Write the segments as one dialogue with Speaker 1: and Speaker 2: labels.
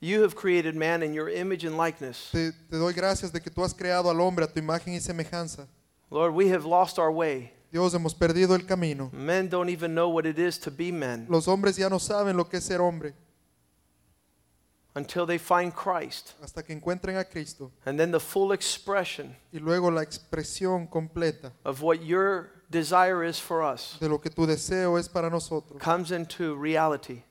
Speaker 1: you have created man in your image and likeness.
Speaker 2: Te, te doy gracias de que tú has creado al hombre a tu imagen y semejanza.
Speaker 1: Lord, we have lost our way.
Speaker 2: Dios, hemos perdido el camino.
Speaker 1: Men don't even know what it is to be men
Speaker 2: Los hombres ya no saben lo que es ser hombre
Speaker 1: until they find Christ.
Speaker 2: hasta que encuentren a Cristo.
Speaker 1: And then the full expression
Speaker 2: Y luego la expresión completa
Speaker 1: of what your desire is for us
Speaker 2: de lo que tu deseo es para nosotros
Speaker 1: comes into reality.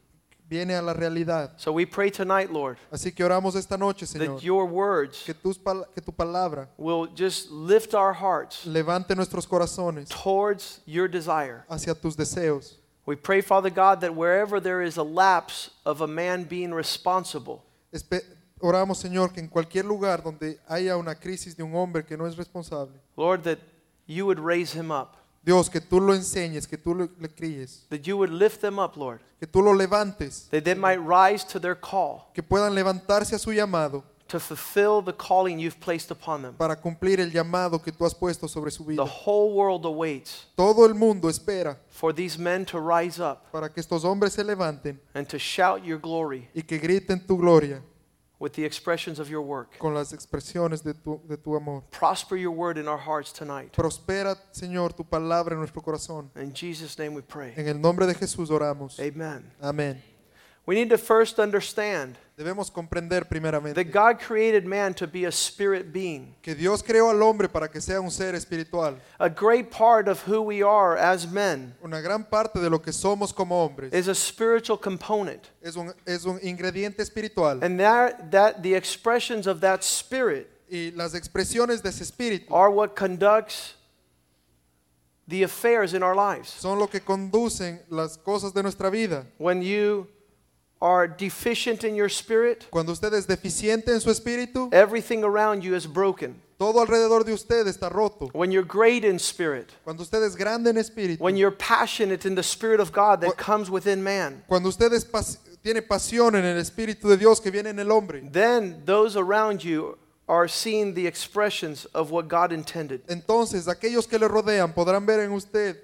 Speaker 2: Viene a la realidad.
Speaker 1: So we pray tonight, Lord,
Speaker 2: Así que oramos esta noche, Señor,
Speaker 1: that your words
Speaker 2: que, tus pal- que tu palabra
Speaker 1: will just lift our hearts
Speaker 2: levante nuestros corazones
Speaker 1: towards your desire.
Speaker 2: hacia tus deseos.
Speaker 1: We pray, Father God, that wherever there is a lapse of a man being responsible,
Speaker 2: Espe- oramos, Señor, que en cualquier lugar donde haya una crisis de un hombre que no es responsable,
Speaker 1: Lord, that you would raise him up,
Speaker 2: Dios, que tú lo enseñes, que tú lo- le críes,
Speaker 1: that you would lift them up, Lord,
Speaker 2: que tú lo levantes,
Speaker 1: that they might rise to their call
Speaker 2: que puedan levantarse a su llamado
Speaker 1: to fulfill the calling you've placed upon them.
Speaker 2: para cumplir el llamado que tú has puesto sobre su
Speaker 1: The
Speaker 2: vida.
Speaker 1: whole world awaits
Speaker 2: Todo el mundo espera
Speaker 1: for these men to rise up
Speaker 2: para que estos hombres se levanten
Speaker 1: and to shout your glory
Speaker 2: y que griten tu gloria
Speaker 1: with the expressions of your work.
Speaker 2: con las expresiones de tu, de tu amor.
Speaker 1: Prosper your word in our hearts tonight.
Speaker 2: Prospera, Señor, tu palabra en nuestro corazón.
Speaker 1: In Jesus' name we pray.
Speaker 2: En el nombre de Jesús oramos.
Speaker 1: Amen.
Speaker 2: Amén.
Speaker 1: We need to first understand
Speaker 2: Debemos comprender primeramente
Speaker 1: that God created man to be a spirit being.
Speaker 2: que Dios creó al hombre para que sea un ser espiritual.
Speaker 1: A great part of who we are as men
Speaker 2: Una gran parte de lo que somos como hombres
Speaker 1: is a spiritual component.
Speaker 2: es un, es un ingrediente espiritual.
Speaker 1: And that, that the expressions of that spirit
Speaker 2: Y las expresiones de ese espíritu
Speaker 1: are what conducts the affairs in our lives.
Speaker 2: son lo que conducen las cosas de nuestra vida.
Speaker 1: When you are deficient in your spirit,
Speaker 2: Cuando usted es deficiente en su espíritu,
Speaker 1: everything around you is broken.
Speaker 2: todo alrededor de usted está roto.
Speaker 1: When you're great in spirit,
Speaker 2: Cuando usted es grande en espíritu,
Speaker 1: when you're passionate in the spirit of God that comes within man,
Speaker 2: cuando usted es pas- tiene pasión en el espíritu de Dios que viene en el hombre,
Speaker 1: then those around you are seeing the expressions of what God intended.
Speaker 2: entonces aquellos que le rodean podrán ver en usted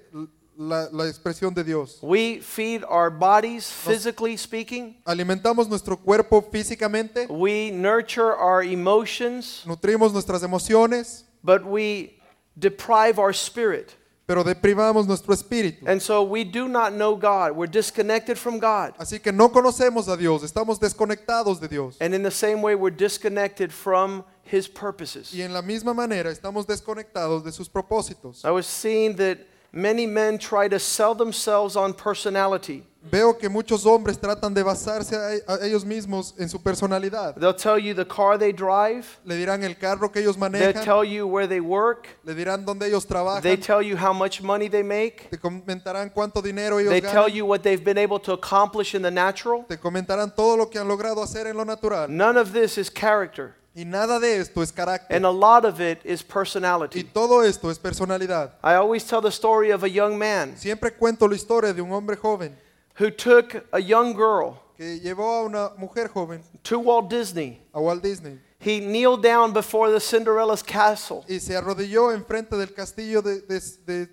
Speaker 2: la, la expresión de Dios.
Speaker 1: We feed our bodies, physically speaking.
Speaker 2: Alimentamos nuestro cuerpo físicamente,
Speaker 1: We nurture our emotions,
Speaker 2: nutrimos nuestras emociones,
Speaker 1: but we deprive our spirit.
Speaker 2: pero deprivamos nuestro espíritu.
Speaker 1: And so we do not know God. We're disconnected from God.
Speaker 2: Así que no conocemos a Dios, estamos desconectados de Dios.
Speaker 1: And in the same way, we're disconnected from His purposes.
Speaker 2: Y en la misma manera estamos desconectados de sus propósitos.
Speaker 1: I was seeing that many men try to sell themselves on personality.
Speaker 2: Veo que muchos hombres tratan de basarse a, a ellos mismos en su personalidad.
Speaker 1: They'll tell you the car they drive,
Speaker 2: Le dirán el carro que ellos manejan.
Speaker 1: they'll tell you where they work,
Speaker 2: le dirán dónde ellos trabajan.
Speaker 1: they tell you how much money they make,
Speaker 2: te comentarán cuánto dinero ellos
Speaker 1: they tell you what they've been able to accomplish in the natural.
Speaker 2: te comentarán todo lo que han logrado hacer en lo natural.
Speaker 1: None of this is character,
Speaker 2: Y nada de esto es carácter.
Speaker 1: and a lot of it is
Speaker 2: Y
Speaker 1: personality.
Speaker 2: todo esto es personalidad.
Speaker 1: I always tell the story of a young man
Speaker 2: Siempre cuento la historia de un hombre joven
Speaker 1: who took a young girl
Speaker 2: que llevó a una mujer joven
Speaker 1: to Walt Disney.
Speaker 2: a Walt Disney
Speaker 1: He kneeled down before the Cinderella's castle.
Speaker 2: y se arrodilló enfrente del castillo de, de- de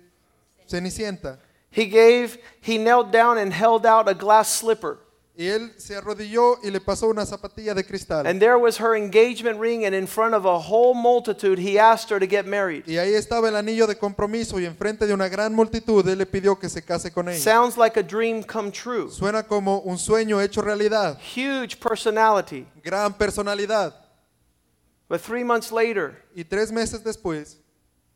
Speaker 2: Cenicienta.
Speaker 1: He gave, he knelt down and held out a glass slipper.
Speaker 2: Y él se arrodilló y le pasó una zapatilla de cristal.
Speaker 1: And there was her engagement ring, and in front of a whole multitude, he asked her to get married.
Speaker 2: Y ahí estaba el anillo de compromiso y enfrente de una gran multitud él le pidió que se case con ella.
Speaker 1: Sounds like a dream come true.
Speaker 2: Suena como un sueño hecho realidad.
Speaker 1: Huge personality.
Speaker 2: Gran personalidad.
Speaker 1: But three months later,
Speaker 2: Y tres meses después,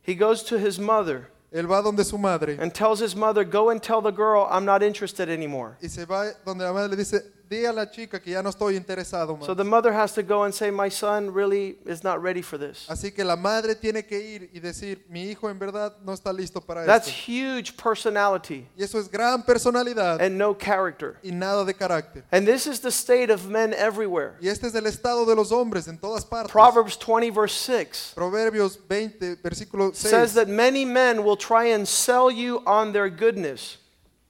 Speaker 1: he goes to his mother
Speaker 2: él va donde su madre
Speaker 1: and tells his mother, Go and tell the girl I'm not interested anymore.
Speaker 2: y se va donde la madre le dice, di a la chica que ya no estoy interesado más.
Speaker 1: So the mother has to go and say, My son really is not ready for this.
Speaker 2: Así que la madre tiene que ir y decir, mi hijo en verdad no está listo para
Speaker 1: That's
Speaker 2: esto.
Speaker 1: huge personality
Speaker 2: Y eso es gran personalidad
Speaker 1: and no character.
Speaker 2: y nada de carácter.
Speaker 1: And this is the state of men everywhere.
Speaker 2: Y este es el estado de los hombres en todas partes.
Speaker 1: Proverbs 20, verse 6
Speaker 2: Proverbios 20, versículo 6.
Speaker 1: says that many men will try and sell you on their goodness.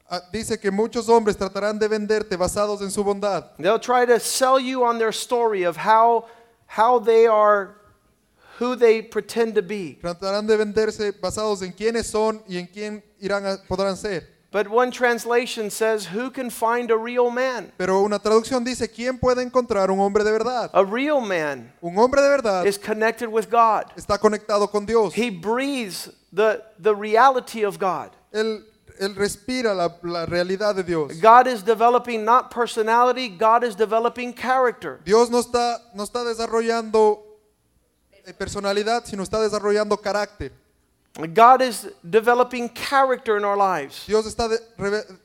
Speaker 2: Ah, dice que muchos hombres tratarán de venderte basados en su bondad.
Speaker 1: They'll try to sell you on their story of how, how they are who they pretend to be.
Speaker 2: Tratarán de venderse basados en quiénes son y en quién irán a- podrán ser.
Speaker 1: But one translation says, Who can find a real man?
Speaker 2: Pero una traducción dice, ¿quién puede encontrar un hombre de verdad?
Speaker 1: A real man
Speaker 2: Un hombre de verdad
Speaker 1: is connected with God.
Speaker 2: está conectado con Dios.
Speaker 1: He breathes the, the reality of God.
Speaker 2: Él, él respira la, la realidad de Dios.
Speaker 1: God is developing not personality, God is developing character.
Speaker 2: Dios no está, no está desarrollando eh, personalidad, sino está desarrollando carácter.
Speaker 1: God is developing character in our lives.
Speaker 2: Dios está de-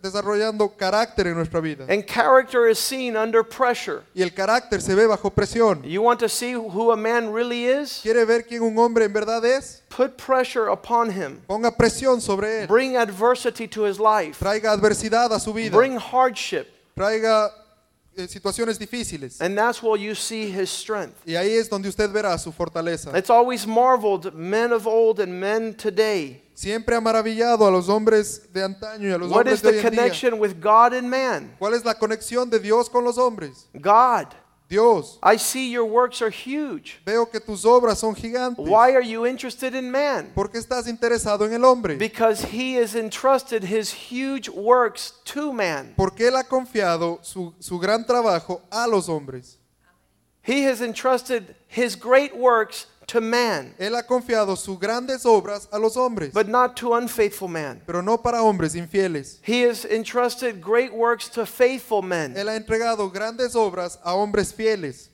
Speaker 2: desarrollando carácter en nuestra vida.
Speaker 1: And character is seen under pressure.
Speaker 2: Y el carácter se ve bajo presión.
Speaker 1: You want to see who a man really is?
Speaker 2: ¿Quiere ver quién un hombre en verdad es?
Speaker 1: Put pressure upon him.
Speaker 2: Ponga presión sobre él.
Speaker 1: Bring adversity to his life.
Speaker 2: Traiga adversidad a su vida.
Speaker 1: Bring hardship.
Speaker 2: Traiga Eh, situaciones difíciles.
Speaker 1: And that's where you see his strength.
Speaker 2: Y ahí es donde usted verá su fortaleza.
Speaker 1: It's always marveled men of old and men today.
Speaker 2: Siempre ha maravillado a los hombres de antaño y a los
Speaker 1: What
Speaker 2: hombres
Speaker 1: is
Speaker 2: de
Speaker 1: the
Speaker 2: hoy en día.
Speaker 1: connection with God and man?
Speaker 2: ¿Cuál es la conexión de Dios con los hombres?
Speaker 1: God.
Speaker 2: Dios,
Speaker 1: I see your works are huge.
Speaker 2: veo que tus obras son gigantes.
Speaker 1: Why are you interested in man?
Speaker 2: ¿Por qué estás interesado en el hombre?
Speaker 1: Because he has entrusted his huge works to man.
Speaker 2: Porque Él ha confiado su, su gran trabajo a los hombres.
Speaker 1: He has entrusted his great works to man,
Speaker 2: Él ha confiado sus grandes obras a los hombres,
Speaker 1: but not to unfaithful man.
Speaker 2: pero no para hombres infieles.
Speaker 1: He has entrusted great works to faithful men.
Speaker 2: Él ha entregado grandes obras a hombres fieles.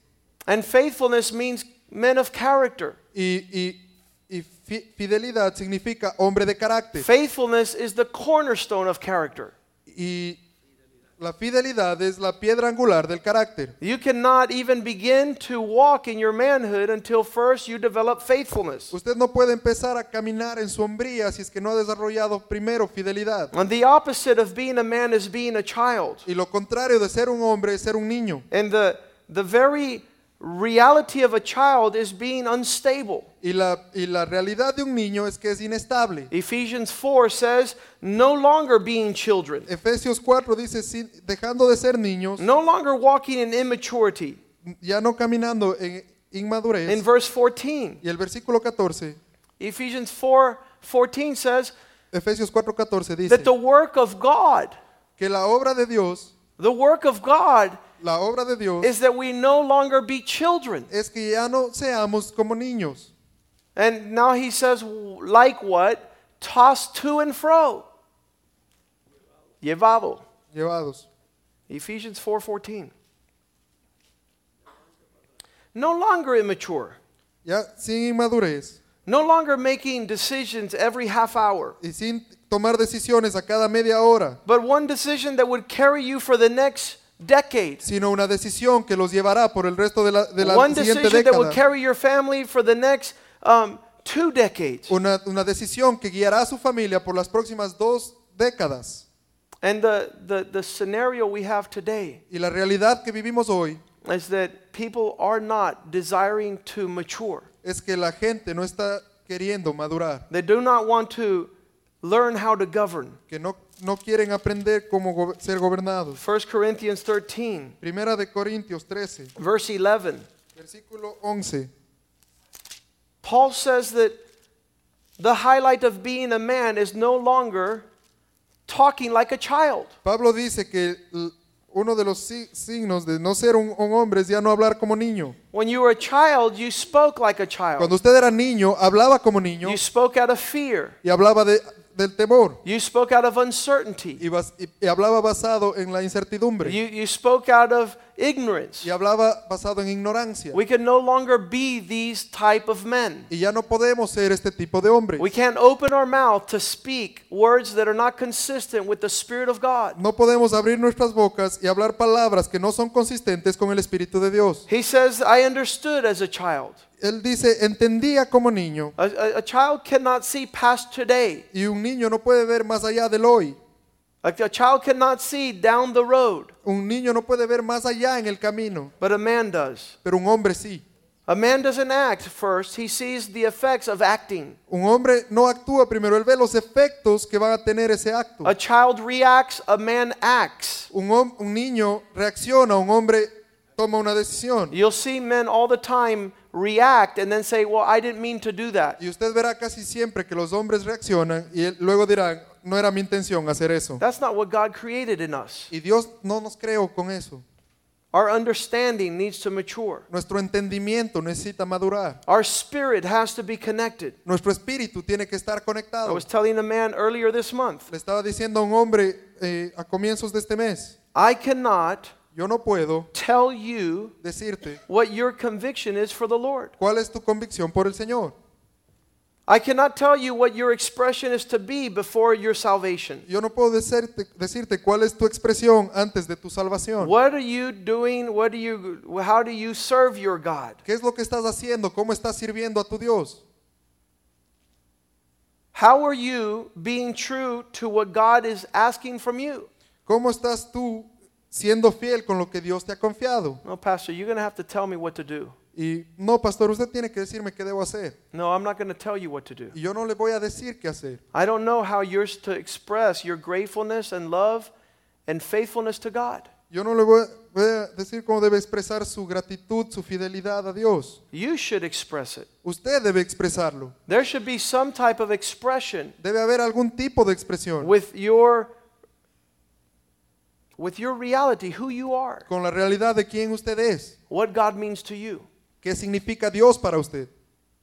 Speaker 1: And faithfulness means men of character.
Speaker 2: Y, y- y fidelidad significa hombre de carácter.
Speaker 1: Faithfulness is the cornerstone of character.
Speaker 2: Y la fidelidad es la piedra angular del carácter.
Speaker 1: You cannot even begin to walk in your manhood until first you develop faithfulness.
Speaker 2: Usted no puede empezar a caminar en su hombría si es que no ha desarrollado primero fidelidad.
Speaker 1: And the opposite of being a man is being a child.
Speaker 2: Y lo contrario de ser un hombre es ser un niño.
Speaker 1: And the, the very reality of a child is being unstable.
Speaker 2: Y la, y la realidad de un niño es que es inestable.
Speaker 1: Ephesians 4 says, no longer being children,
Speaker 2: Efesios 4 dice, "Sin- dejando de ser niños,
Speaker 1: no longer walking in immaturity.
Speaker 2: ya no caminando en inmadurez.
Speaker 1: In verse 14,
Speaker 2: Y el versículo 14,
Speaker 1: Ephesians 4 14 says
Speaker 2: Efesios 4:14 dice
Speaker 1: that the work of God,
Speaker 2: que la obra de Dios,
Speaker 1: the work of God
Speaker 2: la obra de Dios
Speaker 1: is that we no longer be children.
Speaker 2: es que ya no seamos como niños.
Speaker 1: And now he says, like what? Tossed to and fro. Llevado.
Speaker 2: Llevados.
Speaker 1: Ephesians 4:14. No longer immature.
Speaker 2: Ya sin inmadurez
Speaker 1: No longer making decisions every half hour.
Speaker 2: y sin tomar decisiones a cada media hora,
Speaker 1: But one decision that would carry you for the next decade.
Speaker 2: sino una decisión que los llevará por el resto de la, de la
Speaker 1: One
Speaker 2: siguiente
Speaker 1: decision that
Speaker 2: década.
Speaker 1: carry your family for the next um, two decades.
Speaker 2: Una, una decisión que guiará a su familia por las próximas dos décadas.
Speaker 1: And the, the, the scenario we have today
Speaker 2: Y la realidad que vivimos hoy
Speaker 1: is that people are not desiring to mature.
Speaker 2: es que la gente no está queriendo madurar,
Speaker 1: They do not want to learn how to govern.
Speaker 2: que no, no quieren aprender cómo go- ser gobernados.
Speaker 1: 1 Corinthians 13,
Speaker 2: Primera de Corintios 13,
Speaker 1: verse 11.
Speaker 2: versículo 11.
Speaker 1: Paul says that the highlight of being a man is no longer talking like a child.
Speaker 2: Pablo dice que uno de los si- signos de no ser un, un hombre es ya no hablar como niño.
Speaker 1: When you were a child, you spoke like a child.
Speaker 2: Cuando usted era niño, hablaba como niño
Speaker 1: You spoke out of fear.
Speaker 2: y hablaba de- del temor
Speaker 1: You spoke out of uncertainty.
Speaker 2: y, bas- y- y hablaba basado en la incertidumbre.
Speaker 1: You, you spoke out of ignorance.
Speaker 2: y hablaba basado en ignorancia.
Speaker 1: We can no longer be these type of men.
Speaker 2: Y ya no podemos ser este tipo de hombres.
Speaker 1: We can't open our mouth to speak words that are not consistent with the Spirit of God.
Speaker 2: No podemos abrir nuestras bocas y hablar palabras que no son consistentes con el Espíritu de Dios.
Speaker 1: He says, I understood as a child.
Speaker 2: Él dice, entendía como niño.
Speaker 1: A, a- a child cannot see past today.
Speaker 2: Y un niño no puede ver más allá del hoy.
Speaker 1: A, a child cannot see down the road,
Speaker 2: Un niño no puede ver más allá en el camino.
Speaker 1: but a man does.
Speaker 2: Pero un hombre sí.
Speaker 1: A man doesn't act first, he sees the effects of acting.
Speaker 2: Un hombre no actúa primero, él ve los efectos que van a tener ese acto.
Speaker 1: A child reacts, a man acts.
Speaker 2: Un, un niño reacciona, un hombre toma una decisión.
Speaker 1: You'll see men all the time react and then say, Well, I didn't mean to do that.
Speaker 2: Y usted verá casi siempre que los hombres reaccionan y luego dirán, no era mi intención hacer eso.
Speaker 1: That's not what God created in us.
Speaker 2: Y Dios no nos creó con eso.
Speaker 1: Our understanding needs to mature.
Speaker 2: Nuestro entendimiento necesita madurar.
Speaker 1: Our spirit has to be connected.
Speaker 2: Nuestro espíritu tiene que estar
Speaker 1: I
Speaker 2: conectado.
Speaker 1: was telling a man earlier this month,
Speaker 2: Le estaba diciendo a un hombre eh, a comienzos de este mes,
Speaker 1: I cannot
Speaker 2: yo no puedo
Speaker 1: tell you
Speaker 2: decirte
Speaker 1: what your conviction is for the Lord.
Speaker 2: cuál es tu convicción por el Señor.
Speaker 1: I cannot tell you what your expression is to be before your salvation.
Speaker 2: Yo no puedo decirte, decirte cuál es tu expresión antes de tu salvación.
Speaker 1: What are you doing? What do you how do you serve your God?
Speaker 2: ¿Qué es lo que estás haciendo? ¿Cómo estás sirviendo a tu Dios?
Speaker 1: How are you being true to what God is asking from you?
Speaker 2: ¿Cómo estás tú siendo fiel con lo que Dios te ha confiado?
Speaker 1: No, pastor, you're going to have to tell me what to do.
Speaker 2: Y no, pastor, usted tiene que decirme qué debo hacer.
Speaker 1: No, I'm not going to tell you what to do.
Speaker 2: Y yo no le voy a decir qué hacer.
Speaker 1: I don't know how you're to express your gratefulness and love and faithfulness to God.
Speaker 2: Yo no le voy voy a decir cómo debe expresar su gratitud, su fidelidad a Dios.
Speaker 1: You should express it.
Speaker 2: Usted debe expresarlo.
Speaker 1: There should be some type of expression
Speaker 2: Debe haber algún tipo de expresión
Speaker 1: with your with your reality, who you are,
Speaker 2: con la realidad de quién usted es.
Speaker 1: what God means to you.
Speaker 2: ¿Qué significa Dios para usted?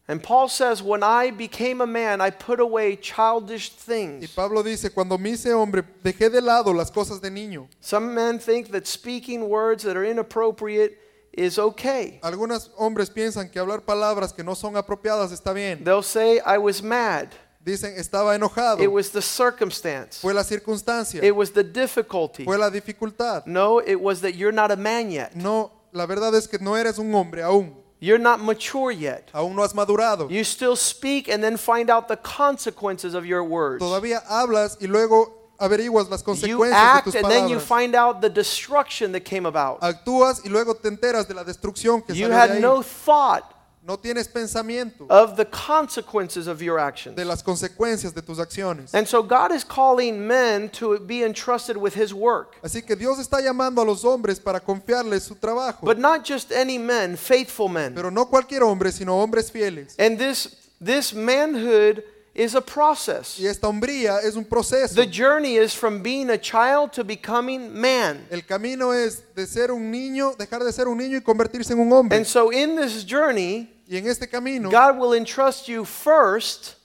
Speaker 1: And Paul says, When I became a man, I put away childish
Speaker 2: Y
Speaker 1: things.
Speaker 2: Pablo dice, cuando me hice hombre, dejé de lado las cosas de niño.
Speaker 1: Some men think that speaking words that are inappropriate is okay.
Speaker 2: Algunos hombres piensan que hablar palabras que no son apropiadas está bien.
Speaker 1: They'll say, I was mad.
Speaker 2: Dicen, estaba enojado.
Speaker 1: It was the circumstance,
Speaker 2: Fue la circunstancia.
Speaker 1: it was the difficulty.
Speaker 2: Fue la dificultad.
Speaker 1: No, it was that you're not a man yet.
Speaker 2: No, la verdad es que no eres un hombre aún.
Speaker 1: You're not mature yet.
Speaker 2: Aún no has madurado.
Speaker 1: You still speak and then find out the consequences of your words.
Speaker 2: Todavía hablas y luego averiguas las
Speaker 1: You
Speaker 2: consecuencias de
Speaker 1: act
Speaker 2: tus
Speaker 1: and then you find out the destruction that came about.
Speaker 2: Actúas y luego te enteras de la destrucción que
Speaker 1: You
Speaker 2: salió de
Speaker 1: had
Speaker 2: ahí.
Speaker 1: no thought
Speaker 2: No tienes pensamiento
Speaker 1: of the consequences of your actions.
Speaker 2: de las consecuencias de tus acciones.
Speaker 1: And so God is calling men to be entrusted with his work.
Speaker 2: Así que Dios está llamando a los hombres para confiarles su trabajo.
Speaker 1: But not just any men, faithful men.
Speaker 2: Pero no cualquier hombre, sino hombres fieles.
Speaker 1: And this this manhood is a process.
Speaker 2: Y esta hombría es un proceso.
Speaker 1: The journey is from being a child to becoming man.
Speaker 2: El camino es de ser un niño, dejar de ser un niño y convertirse en un hombre.
Speaker 1: And so in this journey,
Speaker 2: Y en este camino,
Speaker 1: God will entrust you first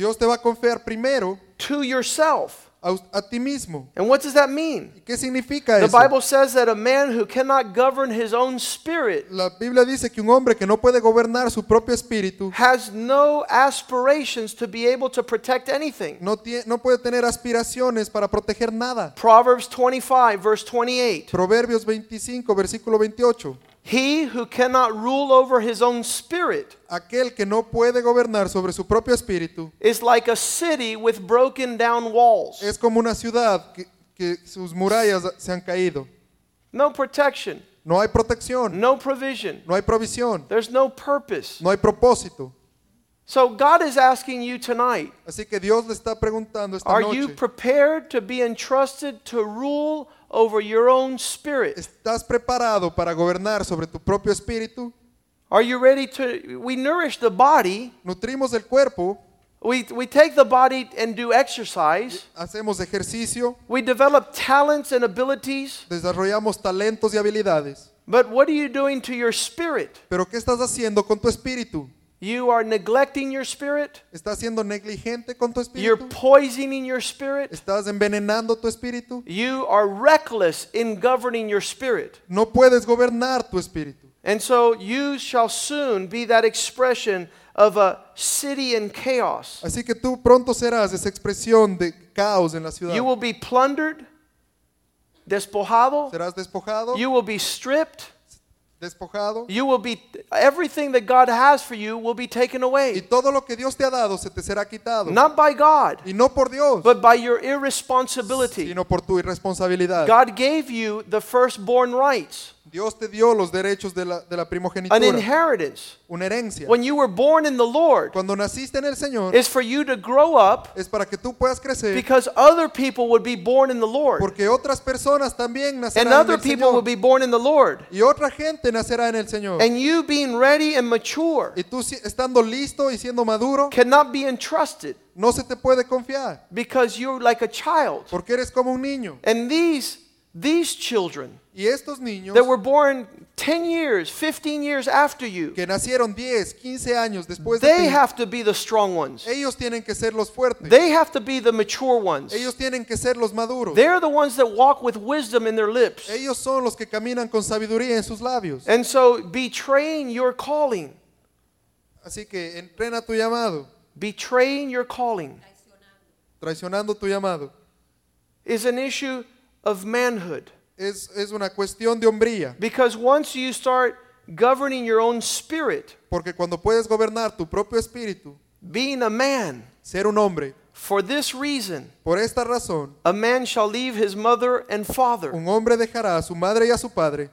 Speaker 2: Dios te va a confiar primero
Speaker 1: to yourself.
Speaker 2: A, a ti mismo.
Speaker 1: And what does that mean?
Speaker 2: ¿Y qué significa
Speaker 1: The
Speaker 2: eso?
Speaker 1: Bible says that a man who cannot govern his own spirit
Speaker 2: La Biblia dice que un hombre que no puede gobernar su propio espíritu
Speaker 1: has no aspirations to be able to protect anything.
Speaker 2: no, tie- no puede tener aspiraciones para proteger nada.
Speaker 1: Proverbs 25, verse 28.
Speaker 2: Proverbios 25, versículo 28.
Speaker 1: He who cannot rule over his own spirit
Speaker 2: Aquel que no puede gobernar sobre su propio espíritu
Speaker 1: is like a city with broken down walls.
Speaker 2: es como una ciudad que, que sus murallas se han caído.
Speaker 1: No protection,
Speaker 2: No hay protección,
Speaker 1: no provision,
Speaker 2: no hay provisión,
Speaker 1: there's no purpose.
Speaker 2: no hay propósito.
Speaker 1: So God is asking you tonight
Speaker 2: Así que Dios le está preguntando esta
Speaker 1: are you prepared to be entrusted to rule over your own spirit?
Speaker 2: ¿estás preparado para gobernar sobre tu propio espíritu?
Speaker 1: Are you ready to? We nourish the body,
Speaker 2: Nutrimos el cuerpo,
Speaker 1: we, we take the body and do exercise,
Speaker 2: hacemos ejercicio,
Speaker 1: we develop talents and abilities,
Speaker 2: desarrollamos talentos y habilidades.
Speaker 1: but what are you doing to your spirit?
Speaker 2: Pero ¿qué estás haciendo con tu espíritu?
Speaker 1: You are neglecting your spirit.
Speaker 2: ¿Estás siendo negligente con tu espíritu.
Speaker 1: You're poisoning your spirit.
Speaker 2: ¿Estás envenenando tu espíritu?
Speaker 1: You are reckless in governing your spirit.
Speaker 2: No puedes gobernar tu espíritu.
Speaker 1: And so you shall soon be that expression of a city in chaos.
Speaker 2: Así que tú pronto serás esa expresión de caos en la ciudad.
Speaker 1: You will be plundered, despojado,
Speaker 2: Serás despojado,
Speaker 1: you will be stripped,
Speaker 2: despojado.
Speaker 1: you will be everything that God has for you will be taken away.
Speaker 2: Y todo lo que Dios te ha dado se te será quitado.
Speaker 1: Not by God,
Speaker 2: Y no por Dios,
Speaker 1: but by your irresponsibility.
Speaker 2: sino por tu irresponsabilidad.
Speaker 1: God gave you the firstborn rights,
Speaker 2: Dios te dio los derechos de la, de la
Speaker 1: an
Speaker 2: primogenitura,
Speaker 1: inheritance.
Speaker 2: una herencia.
Speaker 1: When you were born in the Lord,
Speaker 2: Cuando naciste en el Señor,
Speaker 1: is for you to grow up
Speaker 2: es para que tú puedas crecer,
Speaker 1: because other people would be born in the Lord.
Speaker 2: porque otras personas también
Speaker 1: And
Speaker 2: nacerán en
Speaker 1: other
Speaker 2: el
Speaker 1: people will
Speaker 2: Señor.
Speaker 1: be born in the Lord.
Speaker 2: Y otra gente nacerá en el Señor.
Speaker 1: And you being ready and mature
Speaker 2: Y tú estando listo y siendo maduro,
Speaker 1: cannot be entrusted
Speaker 2: no se te puede confiar,
Speaker 1: because you're like a child.
Speaker 2: porque eres como un niño.
Speaker 1: And these these children
Speaker 2: Y estos niños
Speaker 1: that were born 10 years, 15 years after you,
Speaker 2: que nacieron 10, 15 años después de
Speaker 1: they
Speaker 2: ti,
Speaker 1: have to be the strong ones.
Speaker 2: ellos tienen que ser los fuertes.
Speaker 1: They have to be the mature ones.
Speaker 2: Ellos tienen que ser los maduros.
Speaker 1: They're the ones that walk with wisdom in their lips.
Speaker 2: Ellos son los que caminan con sabiduría en sus labios.
Speaker 1: And so betraying your calling,
Speaker 2: Así que entrena tu llamado,
Speaker 1: betraying your calling
Speaker 2: traicionando tu llamado.
Speaker 1: is an issue of manhood.
Speaker 2: Es, es una cuestión de hombría,
Speaker 1: Because once you start governing your own spirit,
Speaker 2: porque cuando puedes gobernar tu propio espíritu,
Speaker 1: being a man,
Speaker 2: ser un hombre,
Speaker 1: for this reason,
Speaker 2: por esta razón,
Speaker 1: a man shall leave his mother and father.
Speaker 2: un hombre dejará a su madre y a su padre.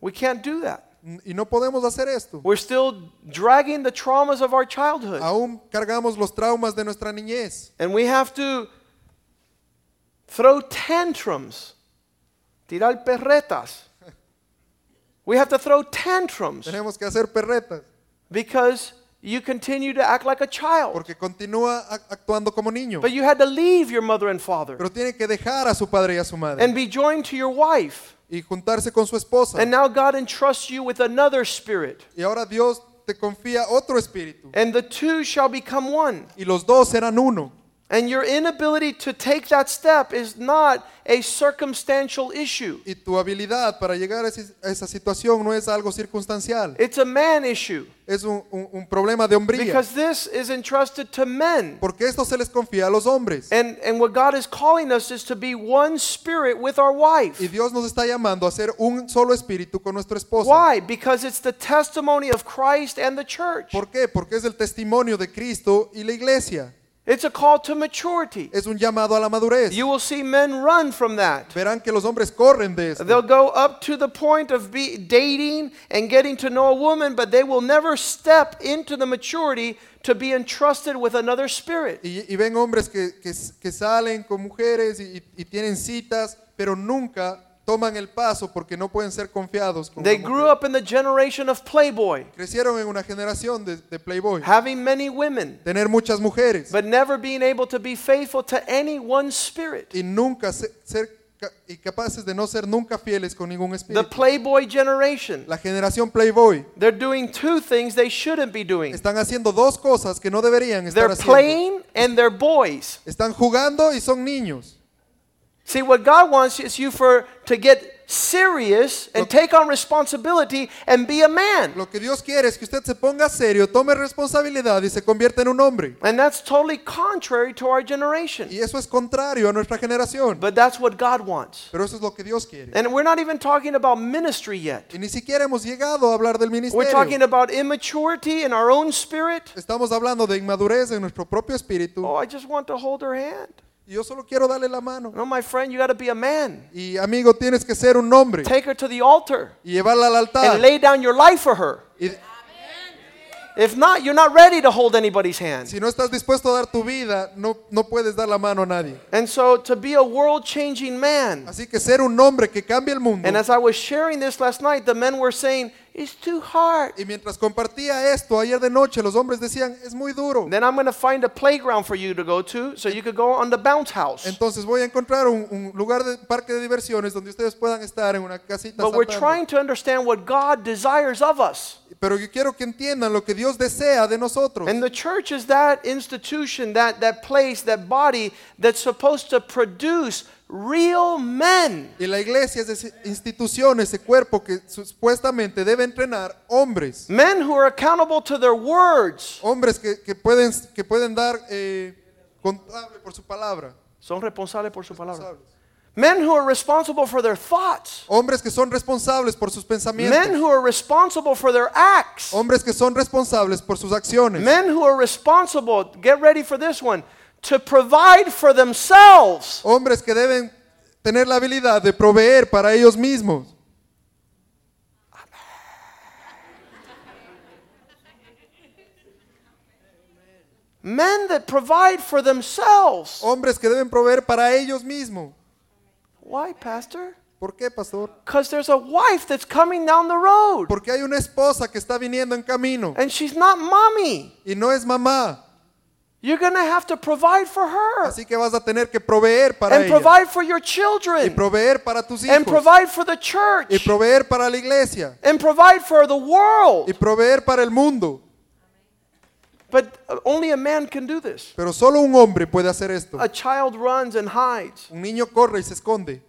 Speaker 1: We can't do that.
Speaker 2: Y no podemos hacer esto.
Speaker 1: We're still dragging the traumas of our childhood.
Speaker 2: Aún cargamos los traumas de nuestra niñez.
Speaker 1: And we have to throw tantrums, tirar perretas. We have to throw tantrums
Speaker 2: Tenemos que hacer perretas,
Speaker 1: because you continue to act like a child.
Speaker 2: porque continúa ac- actuando como niño.
Speaker 1: But you had to leave your mother and father
Speaker 2: Pero tiene que dejar a su padre y a su madre
Speaker 1: and be joined to your wife.
Speaker 2: y juntarse con su esposa.
Speaker 1: And now God entrusts you with another spirit.
Speaker 2: Y ahora Dios te confía otro espíritu.
Speaker 1: And the two shall become one.
Speaker 2: Y los dos serán uno.
Speaker 1: And your inability to take that step is not a circumstantial issue.
Speaker 2: Y tu habilidad para llegar a ese- a esa situación no es algo circunstancial.
Speaker 1: It's a man issue.
Speaker 2: Es un, un- un problema de hombría.
Speaker 1: Because this is entrusted to men.
Speaker 2: Porque esto se les confía a los hombres.
Speaker 1: And, and what God is calling us is to be one spirit with our wife.
Speaker 2: Y Dios nos está llamando a ser un solo espíritu con nuestro esposo.
Speaker 1: Why? Because it's the testimony of Christ and the church.
Speaker 2: ¿Por qué? Porque es el testimonio de Cristo y la iglesia.
Speaker 1: It's a call to maturity.
Speaker 2: Es un llamado a la madurez.
Speaker 1: You will see men run from that.
Speaker 2: Verán que los hombres corren de esto.
Speaker 1: They'll go up to the point of be dating and getting to know a woman, but they will never step into the maturity to be entrusted with another spirit.
Speaker 2: Y, y ven hombres que, que- que salen con mujeres y, y tienen citas, pero nunca toman el paso porque no pueden ser confiados. con
Speaker 1: They grew up in the generation of Playboy,
Speaker 2: Crecieron en una generación de, de playboy.
Speaker 1: having many women,
Speaker 2: Tener muchas mujeres.
Speaker 1: but never being able to be faithful to any one spirit.
Speaker 2: y nunca se- ser ca- y capaces de no ser nunca fieles con ningún
Speaker 1: The
Speaker 2: espíritu.
Speaker 1: Playboy generation,
Speaker 2: La generación Playboy
Speaker 1: they're doing two things they shouldn't be doing.
Speaker 2: están haciendo dos cosas que no deberían estar
Speaker 1: They're
Speaker 2: haciendo.
Speaker 1: playing and they're boys.
Speaker 2: Están jugando y son niños.
Speaker 1: See, what God wants is you for to get serious and take on responsibility and be a man.
Speaker 2: Lo que Dios quiere es que usted se ponga serio, tome responsabilidad y se convierta en un hombre.
Speaker 1: And that's totally contrary to our generation.
Speaker 2: Y eso es contrario a nuestra generación.
Speaker 1: But that's what God wants.
Speaker 2: Pero eso es lo que Dios quiere.
Speaker 1: And we're not even talking about ministry yet.
Speaker 2: Y ni siquiera hemos llegado a hablar del ministerio.
Speaker 1: We're talking about immaturity in our own spirit.
Speaker 2: Estamos hablando de inmadurez en nuestro propio espíritu.
Speaker 1: Oh, I just want to hold her hand.
Speaker 2: Yo solo quiero darle la mano.
Speaker 1: No, my friend, you got to be a man.
Speaker 2: Y amigo, tienes que ser un hombre
Speaker 1: Take her to the altar
Speaker 2: y llevarla al altar.
Speaker 1: and lay down your life for her.
Speaker 2: Y
Speaker 1: If not, you're not ready to hold anybody's hand.
Speaker 2: si no estás dispuesto a dar tu vida, no, no puedes dar la mano a nadie.
Speaker 1: And so, to be a world changing man,
Speaker 2: Así que ser un hombre que cambie el mundo.
Speaker 1: and as I was sharing this last night, the men were saying, it's too hard.
Speaker 2: Y mientras compartía esto ayer de noche, los hombres decían, es muy duro.
Speaker 1: Then I'm going to find a playground for you to go to so you could go on the bounce house.
Speaker 2: Entonces voy a encontrar un, un lugar de parque de diversiones donde ustedes puedan estar en una casita.
Speaker 1: But we're
Speaker 2: saltando.
Speaker 1: trying to understand what God desires of us.
Speaker 2: Pero yo quiero que entiendan lo que Dios desea de nosotros.
Speaker 1: And the church is that institution, that, that place, that body that's supposed to produce real men.
Speaker 2: Y la iglesia es institución, ese cuerpo que supuestamente debe entrenar hombres.
Speaker 1: Men who are accountable to their words.
Speaker 2: Hombres que, que pueden, que pueden dar eh, contable por su palabra.
Speaker 1: Son responsables por su palabra. Men who are responsible for their thoughts.
Speaker 2: Hombres que son responsables por sus
Speaker 1: Men
Speaker 2: pensamientos.
Speaker 1: who are responsible for their acts.
Speaker 2: Hombres que son responsables por sus acciones.
Speaker 1: Men who are responsible, get ready for this one, to provide for themselves.
Speaker 2: Hombres que deben tener la habilidad de proveer para ellos mismos.
Speaker 1: Men that provide for themselves.
Speaker 2: Hombres que deben proveer para ellos mismos.
Speaker 1: Why, Pastor?
Speaker 2: ¿Por qué, pastor?
Speaker 1: Because there's a wife that's coming down the road
Speaker 2: Porque hay una esposa que está viniendo en camino
Speaker 1: and she's not mommy.
Speaker 2: y no es mamá.
Speaker 1: You're going to have to provide for her
Speaker 2: Así que vas a tener que proveer para
Speaker 1: and
Speaker 2: ella.
Speaker 1: provide for your
Speaker 2: Y
Speaker 1: children
Speaker 2: proveer para tus
Speaker 1: and
Speaker 2: hijos.
Speaker 1: provide for the
Speaker 2: Y
Speaker 1: church
Speaker 2: proveer para la iglesia.
Speaker 1: and provide for the world.
Speaker 2: Y proveer para el mundo.
Speaker 1: But only a man can do this.
Speaker 2: Pero solo un hombre puede hacer esto.
Speaker 1: A child runs and hides.
Speaker 2: Un niño corre y se esconde.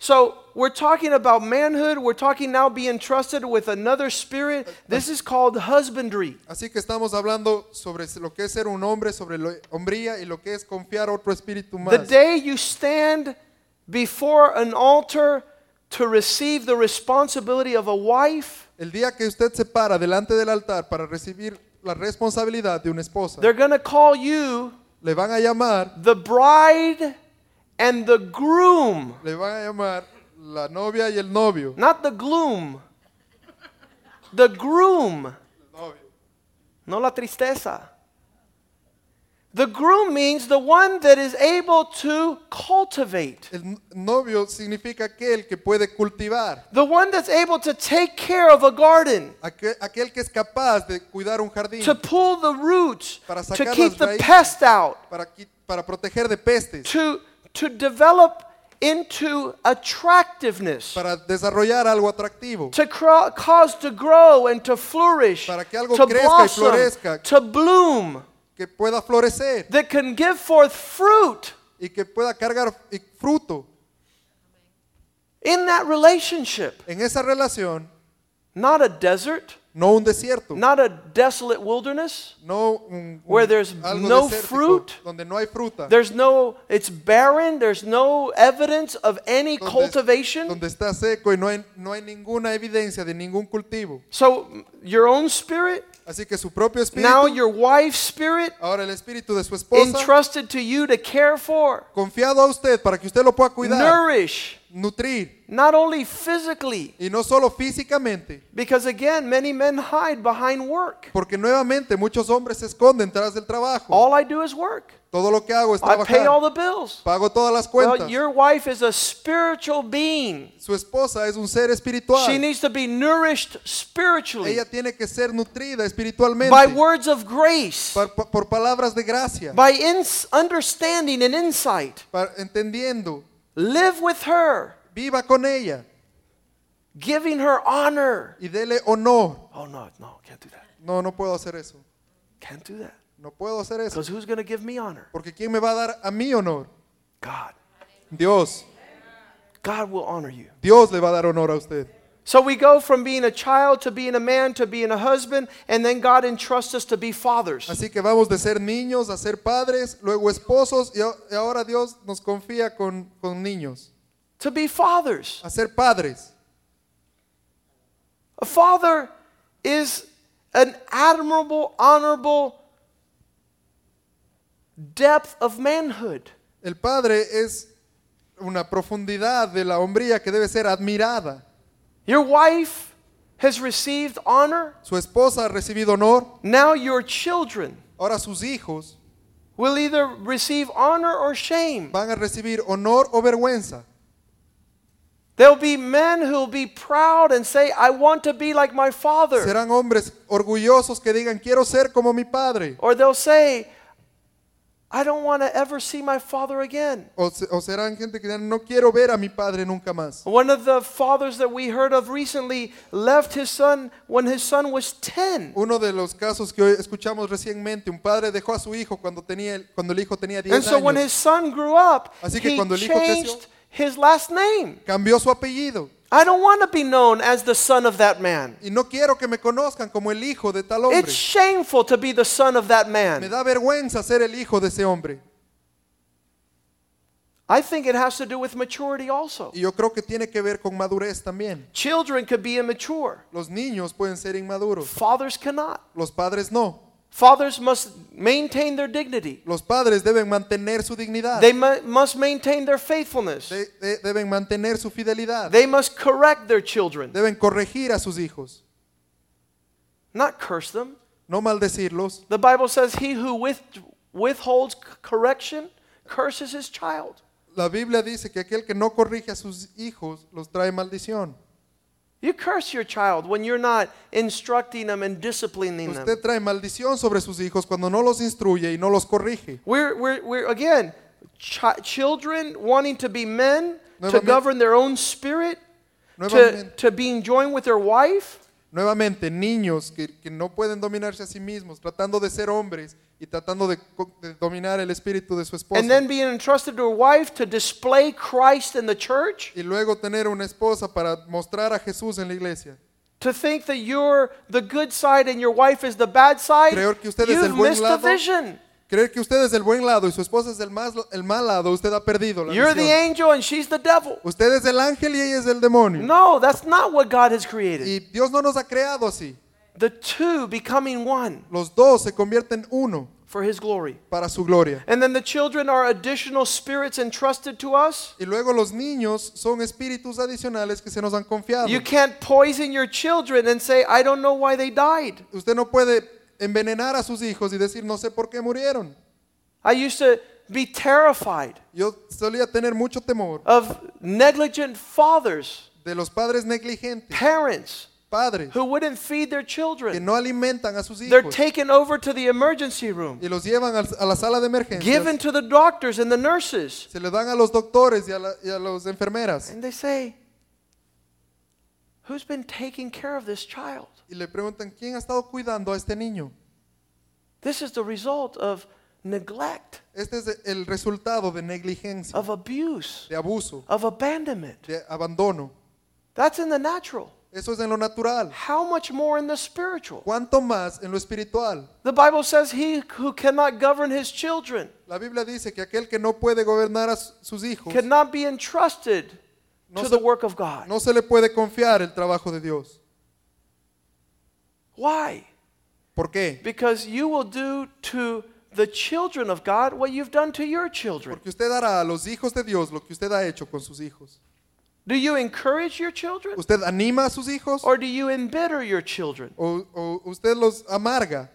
Speaker 1: So we're talking about manhood. We're talking now being trusted with another spirit. This is called husbandry.
Speaker 2: Así que estamos hablando sobre lo que es ser un hombre, sobre la hombría y lo que es confiar otro espíritu
Speaker 1: The day you stand before an altar to receive the responsibility of a wife,
Speaker 2: El día que usted se para delante del altar para recibir la responsabilidad de una esposa,
Speaker 1: they're going to call you
Speaker 2: le van a llamar,
Speaker 1: the bride and the groom,
Speaker 2: le van a llamar la novia y el novio.
Speaker 1: not the gloom. The groom, no la tristeza. The groom means the one that is able to cultivate,
Speaker 2: El novio significa aquel que puede cultivar,
Speaker 1: the one that's able to take care of a garden,
Speaker 2: aquel, aquel que es capaz de cuidar un jardín.
Speaker 1: To pull the roots,
Speaker 2: Para sacar
Speaker 1: to
Speaker 2: keep
Speaker 1: the pest out,
Speaker 2: para, para proteger de pestes,
Speaker 1: to, to develop into attractiveness,
Speaker 2: para desarrollar algo atractivo,
Speaker 1: to cause to grow and to flourish,
Speaker 2: Para que algo
Speaker 1: to
Speaker 2: crezca y
Speaker 1: blossom,
Speaker 2: florezca.
Speaker 1: to bloom,
Speaker 2: que pueda florecer
Speaker 1: that can give forth fruit
Speaker 2: y que pueda cargar fruto.
Speaker 1: in that relationship.
Speaker 2: En esa relación,
Speaker 1: Not a desert,
Speaker 2: no un desierto,
Speaker 1: not a desolate wilderness.
Speaker 2: no un, un-
Speaker 1: Where there's no fruit.
Speaker 2: donde no hay fruta,
Speaker 1: There's no, it's barren, there's no evidence of any
Speaker 2: donde,
Speaker 1: cultivation.
Speaker 2: donde está seco y no hay, no hay ninguna evidencia de ningún cultivo.
Speaker 1: So, your own spirit,
Speaker 2: Así que su propio espíritu,
Speaker 1: now your wife's spirit,
Speaker 2: ahora el espíritu de su esposa,
Speaker 1: entrusted to you to care for,
Speaker 2: confiado a usted para que usted lo pueda cuidar,
Speaker 1: nourish,
Speaker 2: nutrir,
Speaker 1: not only physically,
Speaker 2: y no solo físicamente,
Speaker 1: because again, many men hide behind work.
Speaker 2: porque nuevamente muchos hombres se esconden tras del trabajo.
Speaker 1: All I do is work.
Speaker 2: Todo lo que hago es
Speaker 1: I pay all
Speaker 2: trabajar,
Speaker 1: the bills.
Speaker 2: pago todas las
Speaker 1: Well,
Speaker 2: cuentas.
Speaker 1: your wife is a spiritual being.
Speaker 2: Su esposa es un ser espiritual.
Speaker 1: She needs to be nourished spiritually
Speaker 2: Ella tiene que ser nutrida espiritualmente
Speaker 1: by words of grace,
Speaker 2: por, por- palabras de gracia,
Speaker 1: by understanding and insight.
Speaker 2: para- entendiendo.
Speaker 1: Live with her,
Speaker 2: Viva con ella
Speaker 1: giving her honor.
Speaker 2: y dele honor.
Speaker 1: Oh, no, no, can't do that.
Speaker 2: No, no puedo hacer eso.
Speaker 1: Can't do that.
Speaker 2: No puedo hacer eso.
Speaker 1: Because who's going to give me honor?
Speaker 2: Porque ¿quién me va a dar a mí honor?
Speaker 1: God.
Speaker 2: Dios.
Speaker 1: God will honor you.
Speaker 2: Dios le va a dar honor a usted.
Speaker 1: So we go from being a child to being a man to being a husband, and then God entrusts us to be fathers.
Speaker 2: Así que vamos de ser niños a ser padres, luego esposos y ahora Dios nos confía con, con niños.
Speaker 1: To be fathers.
Speaker 2: A ser padres.
Speaker 1: A father is an admirable, honorable depth of manhood.
Speaker 2: El padre es una profundidad de la hombría que debe ser admirada.
Speaker 1: Your wife has received honor.
Speaker 2: Su esposa ha recibido honor.
Speaker 1: Now your children
Speaker 2: Ahora sus hijos
Speaker 1: will either receive honor or shame.
Speaker 2: van a recibir honor o vergüenza.
Speaker 1: There'll be men who'll be proud and say, I want to be like my father.
Speaker 2: Serán hombres orgullosos que digan, quiero ser como mi padre.
Speaker 1: Or they'll say, I don't want to ever see my father again.
Speaker 2: O, se- o serán gente que dirán, no quiero ver a mi padre nunca más.
Speaker 1: One of the fathers that we heard of recently left his son when his son was 10.
Speaker 2: Uno de los casos que hoy escuchamos recientemente, un padre dejó a su hijo cuando, tenía, el- cuando el hijo tenía 10
Speaker 1: And so when
Speaker 2: años.
Speaker 1: his son grew up,
Speaker 2: Así que
Speaker 1: he
Speaker 2: cuando el hijo creció-
Speaker 1: changed his last name.
Speaker 2: Cambió su apellido.
Speaker 1: I don't want to be known as the son of that man.
Speaker 2: Y no quiero que me conozcan como el hijo de tal hombre.
Speaker 1: It's shameful to be the son of that
Speaker 2: Me
Speaker 1: man.
Speaker 2: da vergüenza ser el hijo de ese hombre.
Speaker 1: I think it has to do with maturity also.
Speaker 2: Y yo creo que tiene que ver con madurez también.
Speaker 1: Children could be immature.
Speaker 2: Los niños pueden ser inmaduros.
Speaker 1: Fathers cannot.
Speaker 2: Los padres no.
Speaker 1: Fathers must maintain their dignity.
Speaker 2: Los padres deben mantener su dignidad.
Speaker 1: They mu- must maintain their faithfulness.
Speaker 2: De- de- deben mantener su fidelidad.
Speaker 1: They must correct their children,
Speaker 2: Deben corregir a sus hijos.
Speaker 1: not curse them.
Speaker 2: No maldecirlos.
Speaker 1: The Bible says, He who with, withholds c- correction curses his child.
Speaker 2: La Biblia dice que aquel que no corrige a sus hijos los trae maldición.
Speaker 1: You curse your child when you're not instructing them and disciplining them.
Speaker 2: Usted trae maldición sobre sus hijos cuando no los instruye y no los corrige.
Speaker 1: We're, we're, we're again, chi- children wanting to be men, to
Speaker 2: Nuevamente-
Speaker 1: govern their own spirit, to,
Speaker 2: Nuevamente,
Speaker 1: to being joined with their wife.
Speaker 2: nuevamente, niños que, que no pueden dominarse a sí mismos, tratando de ser hombres y tratando de, de dominar el espíritu de su esposa.
Speaker 1: And then being entrusted to a wife to display Christ in the church,
Speaker 2: y luego tener una esposa para mostrar a Jesús en la iglesia.
Speaker 1: to think that you're the good side and your wife is the bad side,
Speaker 2: Creer que usted es el buen
Speaker 1: missed the
Speaker 2: lado.
Speaker 1: vision.
Speaker 2: Creer que usted es el buen lado y su esposa es el, más, el mal lado, usted ha perdido la
Speaker 1: You're the angel and she's the devil.
Speaker 2: Usted es el ángel y ella es el demonio.
Speaker 1: No, that's not what God has created.
Speaker 2: Y Dios no nos ha creado así.
Speaker 1: The two becoming one
Speaker 2: Los dos se convierten uno
Speaker 1: for his glory.
Speaker 2: para su gloria.
Speaker 1: And then the children are additional spirits entrusted to us.
Speaker 2: Y luego los niños son espíritus adicionales que se nos han confiado.
Speaker 1: You can't poison your children and say, I don't know why they died.
Speaker 2: Usted no puede envenenar a sus hijos y decir no sé por qué murieron.
Speaker 1: I used to be terrified
Speaker 2: Yo solía tener mucho temor
Speaker 1: of negligent fathers,
Speaker 2: de los padres negligentes,
Speaker 1: parents
Speaker 2: padres
Speaker 1: who wouldn't feed their
Speaker 2: que
Speaker 1: children.
Speaker 2: no alimentan a sus
Speaker 1: They're
Speaker 2: hijos
Speaker 1: taken over to the emergency room,
Speaker 2: y los llevan al- a la sala de emergencias.
Speaker 1: given to the doctors and the nurses.
Speaker 2: Se le dan a los doctores y a, la- y a las enfermeras
Speaker 1: And they say, Who's been taking care of this child?
Speaker 2: y le preguntan quién ha estado cuidando a este niño.
Speaker 1: This is the result of neglect,
Speaker 2: Este es el resultado de negligencia,
Speaker 1: of abuse,
Speaker 2: de abuso,
Speaker 1: of abandonment.
Speaker 2: de abandono.
Speaker 1: That's in the natural.
Speaker 2: Eso es en lo natural.
Speaker 1: How much more in the spiritual?
Speaker 2: ¿Cuánto más en lo espiritual?
Speaker 1: The Bible says, He who cannot govern his children
Speaker 2: La Biblia dice que aquel que no puede gobernar a sus hijos
Speaker 1: cannot be entrusted
Speaker 2: No
Speaker 1: to
Speaker 2: se-
Speaker 1: the work of God.
Speaker 2: no se le puede confiar el trabajo de Dios.
Speaker 1: Why?
Speaker 2: ¿Por qué?
Speaker 1: Because you will do to the children of God what you've done to your children.
Speaker 2: Porque usted hará a los hijos de Dios lo que usted ha hecho con sus hijos.
Speaker 1: Do you encourage your children
Speaker 2: ¿Usted anima a sus hijos
Speaker 1: or do you embitter your children?
Speaker 2: o, o usted los amarga?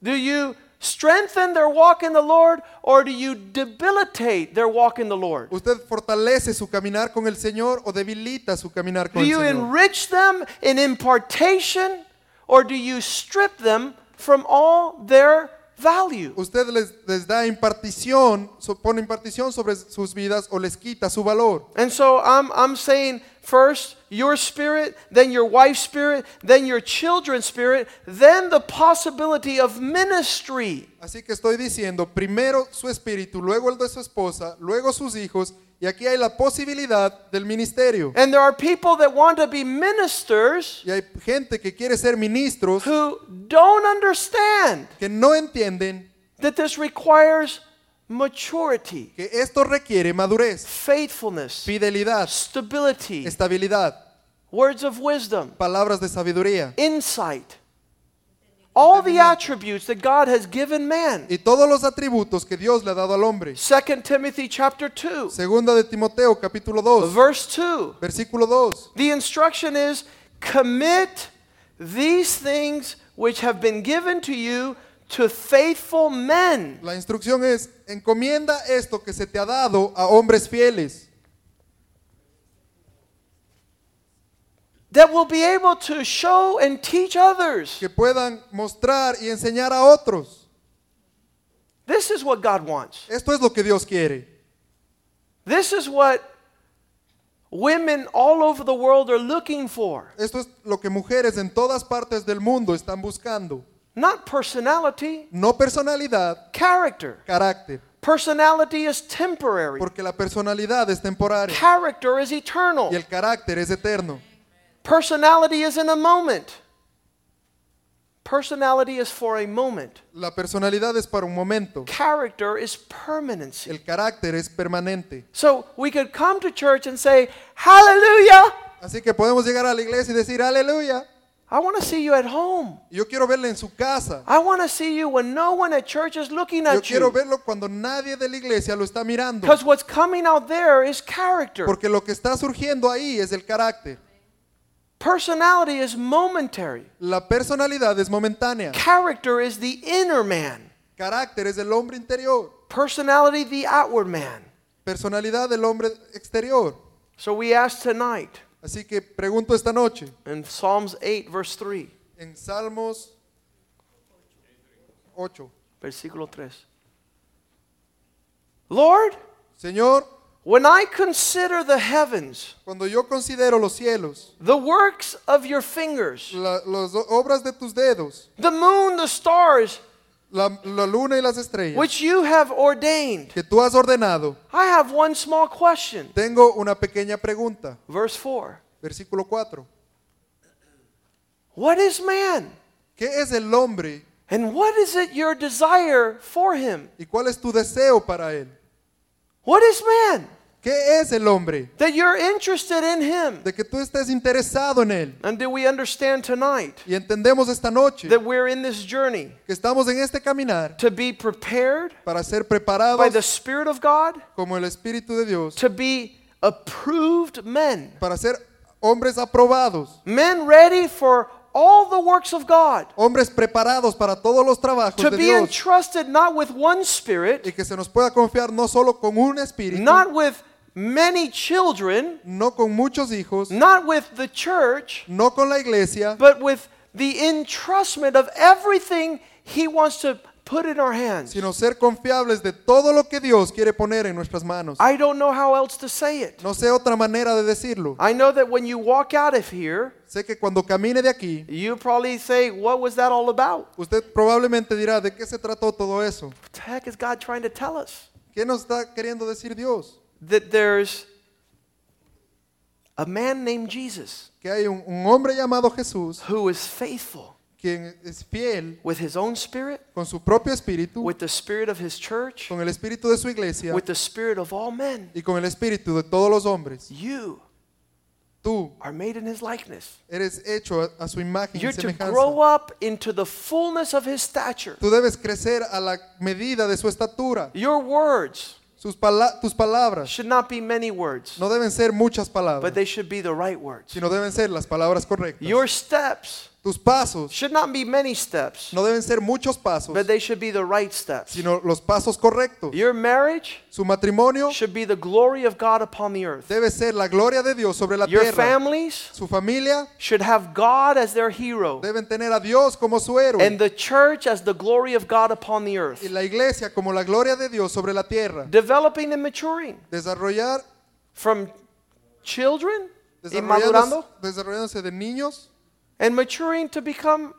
Speaker 1: Do you strengthen their walk in the Lord or do you debilitate their walk in the Lord?
Speaker 2: ¿Usted fortalece su caminar con el Señor o debilita su caminar
Speaker 1: Do
Speaker 2: con el
Speaker 1: you enrich them in impartation or do you strip them from all their value?
Speaker 2: Usted les, les da impartición, so- pone impartición sobre sus vidas o les quita su valor.
Speaker 1: And so I'm, I'm saying first your spirit, then your wife's spirit, then your children's spirit, then the possibility of ministry.
Speaker 2: Así que estoy diciendo, primero su espíritu, luego el de su esposa, luego sus hijos, y aquí hay la posibilidad del ministerio.
Speaker 1: And there are people that want to be ministers
Speaker 2: Y hay gente que quiere ser ministros
Speaker 1: who don't understand
Speaker 2: que no entienden
Speaker 1: that this requires maturity,
Speaker 2: que esto requiere madurez,
Speaker 1: faithfulness,
Speaker 2: fidelidad,
Speaker 1: stability,
Speaker 2: estabilidad,
Speaker 1: words of wisdom,
Speaker 2: palabras de sabiduría
Speaker 1: insight. All the attributes that God has given man.
Speaker 2: y todos los atributos que Dios le ha dado al hombre.
Speaker 1: 2 Timothy chapter 2,
Speaker 2: Segunda de Timoteo capítulo 2,
Speaker 1: verse 2.
Speaker 2: versículo 2.
Speaker 1: The instruction is commit these things which have been given to you to faithful men.
Speaker 2: La instrucción es, encomienda esto que se te ha dado a hombres fieles.
Speaker 1: that will be able to show and teach others.
Speaker 2: que puedan mostrar y enseñar a otros.
Speaker 1: This is what God wants.
Speaker 2: Esto es lo que Dios quiere.
Speaker 1: This is what women all over the world are looking for.
Speaker 2: Esto es lo que mujeres en todas partes del mundo están buscando.
Speaker 1: Not personality,
Speaker 2: No personalidad,
Speaker 1: character.
Speaker 2: carácter.
Speaker 1: Personality is temporary.
Speaker 2: Porque la personalidad es temporaria
Speaker 1: Character is eternal.
Speaker 2: y el carácter es eterno.
Speaker 1: Personality is in a moment. Personality is for a moment.
Speaker 2: La personalidad es para un momento.
Speaker 1: Character is permanency.
Speaker 2: El carácter es permanente.
Speaker 1: So we could come to church and say, Hallelujah!
Speaker 2: Así que podemos llegar a la iglesia y decir, aleluya.
Speaker 1: I want to see you at home.
Speaker 2: Yo quiero verle en su casa.
Speaker 1: I want to see you when no one at church is looking at Yo
Speaker 2: quiero
Speaker 1: you.
Speaker 2: verlo cuando nadie de la iglesia lo está mirando.
Speaker 1: Because what's coming out there is character.
Speaker 2: Porque lo que está surgiendo ahí es el carácter.
Speaker 1: Personality is momentary.
Speaker 2: La personalidad es momentánea.
Speaker 1: Character is the inner man.
Speaker 2: Carácter es el hombre interior.
Speaker 1: Personality, the outward man.
Speaker 2: Personalidad del hombre exterior.
Speaker 1: So we ask tonight
Speaker 2: Así que pregunto esta noche,
Speaker 1: in Psalms 8, verse 3,
Speaker 2: en Salmos 8,
Speaker 1: versículo 3. Lord,
Speaker 2: Señor,
Speaker 1: when I consider the heavens,
Speaker 2: cuando yo considero los cielos,
Speaker 1: the works of your fingers,
Speaker 2: la- las obras de tus dedos,
Speaker 1: the moon, the stars,
Speaker 2: la, la luna y las estrellas
Speaker 1: which you have ordained,
Speaker 2: que tú has ordenado,
Speaker 1: I have one small question.
Speaker 2: tengo una pequeña pregunta.
Speaker 1: Verse 4.
Speaker 2: Versículo 4.
Speaker 1: What is man?
Speaker 2: ¿Qué es el hombre
Speaker 1: And what is it your desire for him?
Speaker 2: y cuál es tu deseo para él?
Speaker 1: What is man?
Speaker 2: ¿Qué es el hombre?
Speaker 1: That you're interested in him.
Speaker 2: De que tú estés interesado en él.
Speaker 1: And do we understand tonight
Speaker 2: Y entendemos esta noche
Speaker 1: that we're in this journey
Speaker 2: que estamos en este caminar
Speaker 1: to be prepared
Speaker 2: para ser
Speaker 1: by the
Speaker 2: preparados
Speaker 1: Spirit of God
Speaker 2: como el Espíritu de Dios,
Speaker 1: to be approved men?
Speaker 2: para ser hombres aprobados,
Speaker 1: Men ready for all the works of God.
Speaker 2: hombres preparados para todos los trabajos
Speaker 1: To
Speaker 2: de
Speaker 1: be
Speaker 2: Dios
Speaker 1: entrusted not with one
Speaker 2: y
Speaker 1: spirit,
Speaker 2: que se nos pueda confiar no solo con un espíritu,
Speaker 1: not with many children,
Speaker 2: no con muchos hijos,
Speaker 1: not with the church,
Speaker 2: no con la iglesia,
Speaker 1: but with the entrustment of everything He wants to put in our hands.
Speaker 2: sino ser confiables de todo lo que Dios quiere poner en nuestras manos.
Speaker 1: I don't know how else to say it.
Speaker 2: No sé otra manera de decirlo.
Speaker 1: I know that when you walk out of here,
Speaker 2: Sé que cuando camine de aquí,
Speaker 1: you probably say, What was that all about?
Speaker 2: usted probablemente dirá, ¿de qué se trató todo eso?
Speaker 1: What the heck is God trying to tell us?
Speaker 2: ¿Qué nos está queriendo decir Dios?
Speaker 1: That there's a man named Jesus
Speaker 2: Que hay un, un hombre llamado Jesús,
Speaker 1: who is faithful
Speaker 2: quien es fiel
Speaker 1: with his own spirit,
Speaker 2: con su propio espíritu,
Speaker 1: with the spirit of his church,
Speaker 2: con el espíritu de su iglesia
Speaker 1: with the spirit of all men.
Speaker 2: y con el espíritu de todos los hombres.
Speaker 1: You
Speaker 2: Tú
Speaker 1: are made in his likeness.
Speaker 2: eres hecho a, su imagen
Speaker 1: You're to
Speaker 2: semejanza.
Speaker 1: grow up into the fullness of his stature.
Speaker 2: Tú debes crecer a la medida de su estatura.
Speaker 1: Your words
Speaker 2: Sus pala- tus palabras
Speaker 1: should not be many words,
Speaker 2: no deben ser muchas palabras,
Speaker 1: but they should be the right words.
Speaker 2: sino deben ser las palabras correctas.
Speaker 1: Your steps
Speaker 2: Tus pasos
Speaker 1: should not be many steps,
Speaker 2: no deben ser muchos pasos,
Speaker 1: but they should be the right steps.
Speaker 2: sino los pasos correctos.
Speaker 1: Your marriage
Speaker 2: Su matrimonio
Speaker 1: should be the glory of God upon the earth.
Speaker 2: debe ser la gloria de Dios sobre la
Speaker 1: Your
Speaker 2: tierra.
Speaker 1: families
Speaker 2: Su familia
Speaker 1: should have God as their hero
Speaker 2: deben tener a Dios como su héroe
Speaker 1: and the church as the glory of God upon the
Speaker 2: y
Speaker 1: earth.
Speaker 2: la iglesia como la gloria de Dios sobre la tierra.
Speaker 1: Developing and maturing
Speaker 2: Desarrollar,
Speaker 1: from children, y
Speaker 2: desarrollándose, desarrollándose de niños
Speaker 1: and maturing to become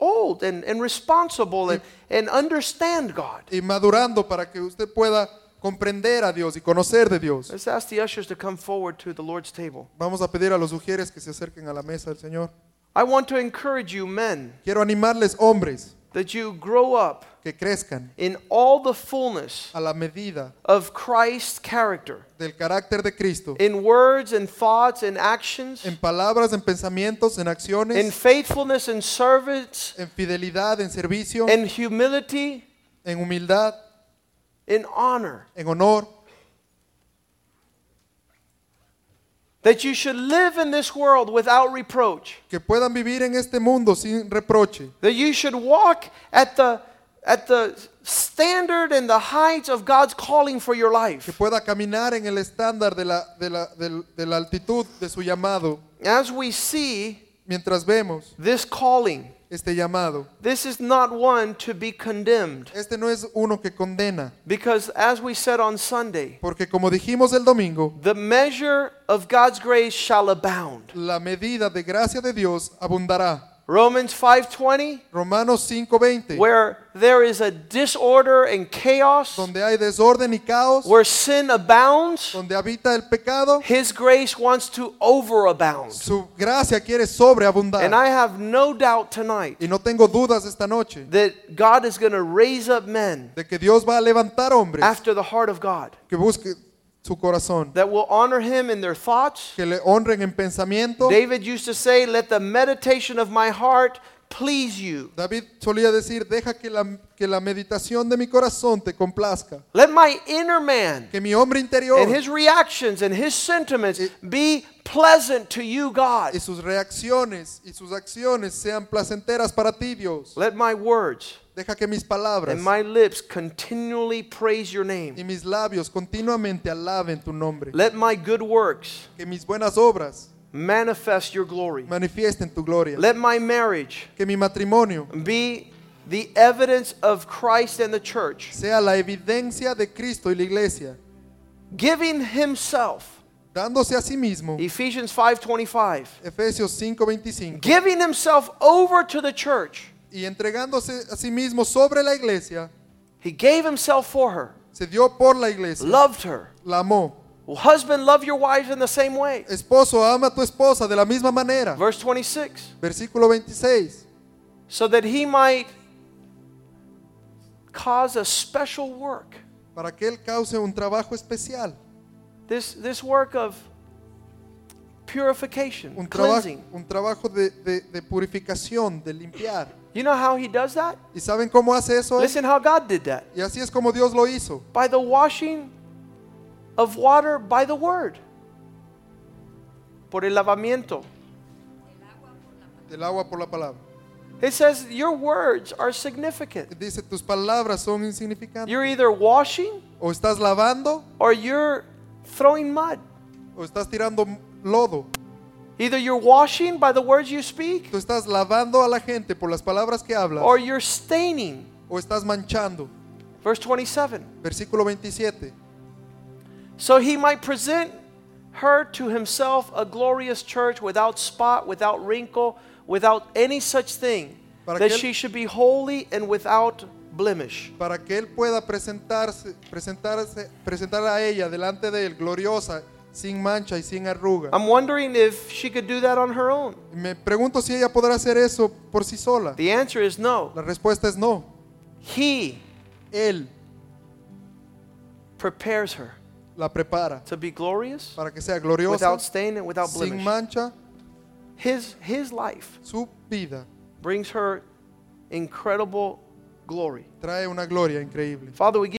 Speaker 1: old and, and responsible and, and understand God.
Speaker 2: y madurando para que usted pueda comprender a Dios y conocer de Dios.
Speaker 1: Let's ask the ushers to come forward to the Lord's table.
Speaker 2: Vamos a pedir a los sugieres que se acerquen a la mesa del Señor.
Speaker 1: I want to encourage you, men,
Speaker 2: Quiero animarles, hombres,
Speaker 1: that you grow up
Speaker 2: que crezcan
Speaker 1: in all the fullness
Speaker 2: a la medida
Speaker 1: of Christ's character,
Speaker 2: del carácter de Cristo,
Speaker 1: in words and thoughts and actions,
Speaker 2: en palabras, en pensamientos, en acciones.
Speaker 1: In faithfulness and service,
Speaker 2: en fidelidad, en servicio,
Speaker 1: in humility,
Speaker 2: en humildad,
Speaker 1: in honor.
Speaker 2: en honor,
Speaker 1: That you should live in this world without reproach.
Speaker 2: que puedan vivir en este mundo sin reproche,
Speaker 1: That you should walk at the at the standard and the heights of God's calling for your life.
Speaker 2: que pueda caminar en el estándar de la, de la, del- de la altitud de su llamado.
Speaker 1: As we see
Speaker 2: Mientras vemos
Speaker 1: this calling,
Speaker 2: este llamado,
Speaker 1: this is not one to be condemned.
Speaker 2: este no es uno que condena,
Speaker 1: Because as we said on Sunday,
Speaker 2: porque como dijimos el domingo,
Speaker 1: the measure of God's grace shall abound.
Speaker 2: la medida de gracia de Dios abundará.
Speaker 1: Romans 5:20
Speaker 2: Romanos 5:20,
Speaker 1: where there is a disorder and chaos,
Speaker 2: donde hay desorden y caos,
Speaker 1: where sin abounds,
Speaker 2: donde habita el pecado,
Speaker 1: his grace wants to overabound.
Speaker 2: su gracia quiere sobreabundar.
Speaker 1: And I have no doubt tonight
Speaker 2: Y no tengo dudas esta noche
Speaker 1: that God is going to raise up men
Speaker 2: de que Dios va a levantar hombres
Speaker 1: after the heart of God
Speaker 2: que busquen su corazón,
Speaker 1: that will honor him in their thoughts.
Speaker 2: que le honren en pensamiento.
Speaker 1: David used to say, Let the meditation of my heart please you.
Speaker 2: David solía decir, deja que la, que la meditación de mi corazón te complazca,
Speaker 1: Let my inner man
Speaker 2: que mi hombre interior
Speaker 1: and his reactions and his sentiments eh, be pleasant to you, God.
Speaker 2: y sus reacciones y sus acciones sean placenteras para ti, Dios.
Speaker 1: Let my words
Speaker 2: Deja que mis palabras
Speaker 1: and my lips continually praise your
Speaker 2: y
Speaker 1: name.
Speaker 2: mis labios continuamente alaben tu nombre.
Speaker 1: Let my good works
Speaker 2: Que mis buenas obras
Speaker 1: manifest your glory.
Speaker 2: manifiesten tu gloria.
Speaker 1: Let my marriage
Speaker 2: Que mi matrimonio
Speaker 1: be the evidence of Christ and the church,
Speaker 2: sea la evidencia de Cristo y la iglesia,
Speaker 1: giving himself.
Speaker 2: dándose a sí mismo.
Speaker 1: Ephesians 5:25.
Speaker 2: Efesios 5:25.
Speaker 1: Giving himself over to the church.
Speaker 2: Y entregándose a sí mismo sobre la iglesia,
Speaker 1: He gave himself for her,
Speaker 2: se dio por la iglesia,
Speaker 1: loved her.
Speaker 2: la amó.
Speaker 1: Husband, love your wives in the same way.
Speaker 2: Esposo, ama a tu esposa de la misma manera.
Speaker 1: Verse 26.
Speaker 2: Versículo 26.
Speaker 1: So that he might cause a special work.
Speaker 2: Para que Él cause un trabajo especial.
Speaker 1: This, this work of purification,
Speaker 2: Un, trabajo,
Speaker 1: cleansing.
Speaker 2: un trabajo de, de- de purificación, de limpiar.
Speaker 1: You know how he does that?
Speaker 2: ¿Y saben cómo hace eso?
Speaker 1: Listen how God did that.
Speaker 2: Y así es como Dios lo hizo.
Speaker 1: By the washing of water by the word. Por el lavamiento.
Speaker 2: Del agua por la palabra.
Speaker 1: It says your words are significant.
Speaker 2: Dice, tus palabras son insignificantes.
Speaker 1: You're either washing
Speaker 2: O estás lavando
Speaker 1: or you're throwing mud.
Speaker 2: o estás tirando lodo.
Speaker 1: Either you're washing by the words you speak
Speaker 2: Tú estás lavando a la gente por las palabras que hablas
Speaker 1: or you're staining.
Speaker 2: o estás manchando.
Speaker 1: Verse 27.
Speaker 2: Versículo 27.
Speaker 1: So he might present her to himself a glorious church without spot, without wrinkle, without any such thing,
Speaker 2: Para
Speaker 1: that
Speaker 2: él-
Speaker 1: she should be holy and without blemish.
Speaker 2: Para que Él pueda presentarse, presentarse, presentar a ella delante de Él gloriosa, sin mancha y sin arruga.
Speaker 1: I'm wondering if she could do that on her own.
Speaker 2: Me pregunto si ella podrá hacer eso por sí sola.
Speaker 1: The answer is no.
Speaker 2: La respuesta es no.
Speaker 1: He
Speaker 2: Él
Speaker 1: prepares her
Speaker 2: la prepara
Speaker 1: to be glorious,
Speaker 2: para que sea gloriosa,
Speaker 1: without stain and without
Speaker 2: sin
Speaker 1: blemish.
Speaker 2: mancha,
Speaker 1: His, his life
Speaker 2: su vida
Speaker 1: brings her incredible glory.
Speaker 2: trae una gloria increíble.
Speaker 1: Father, we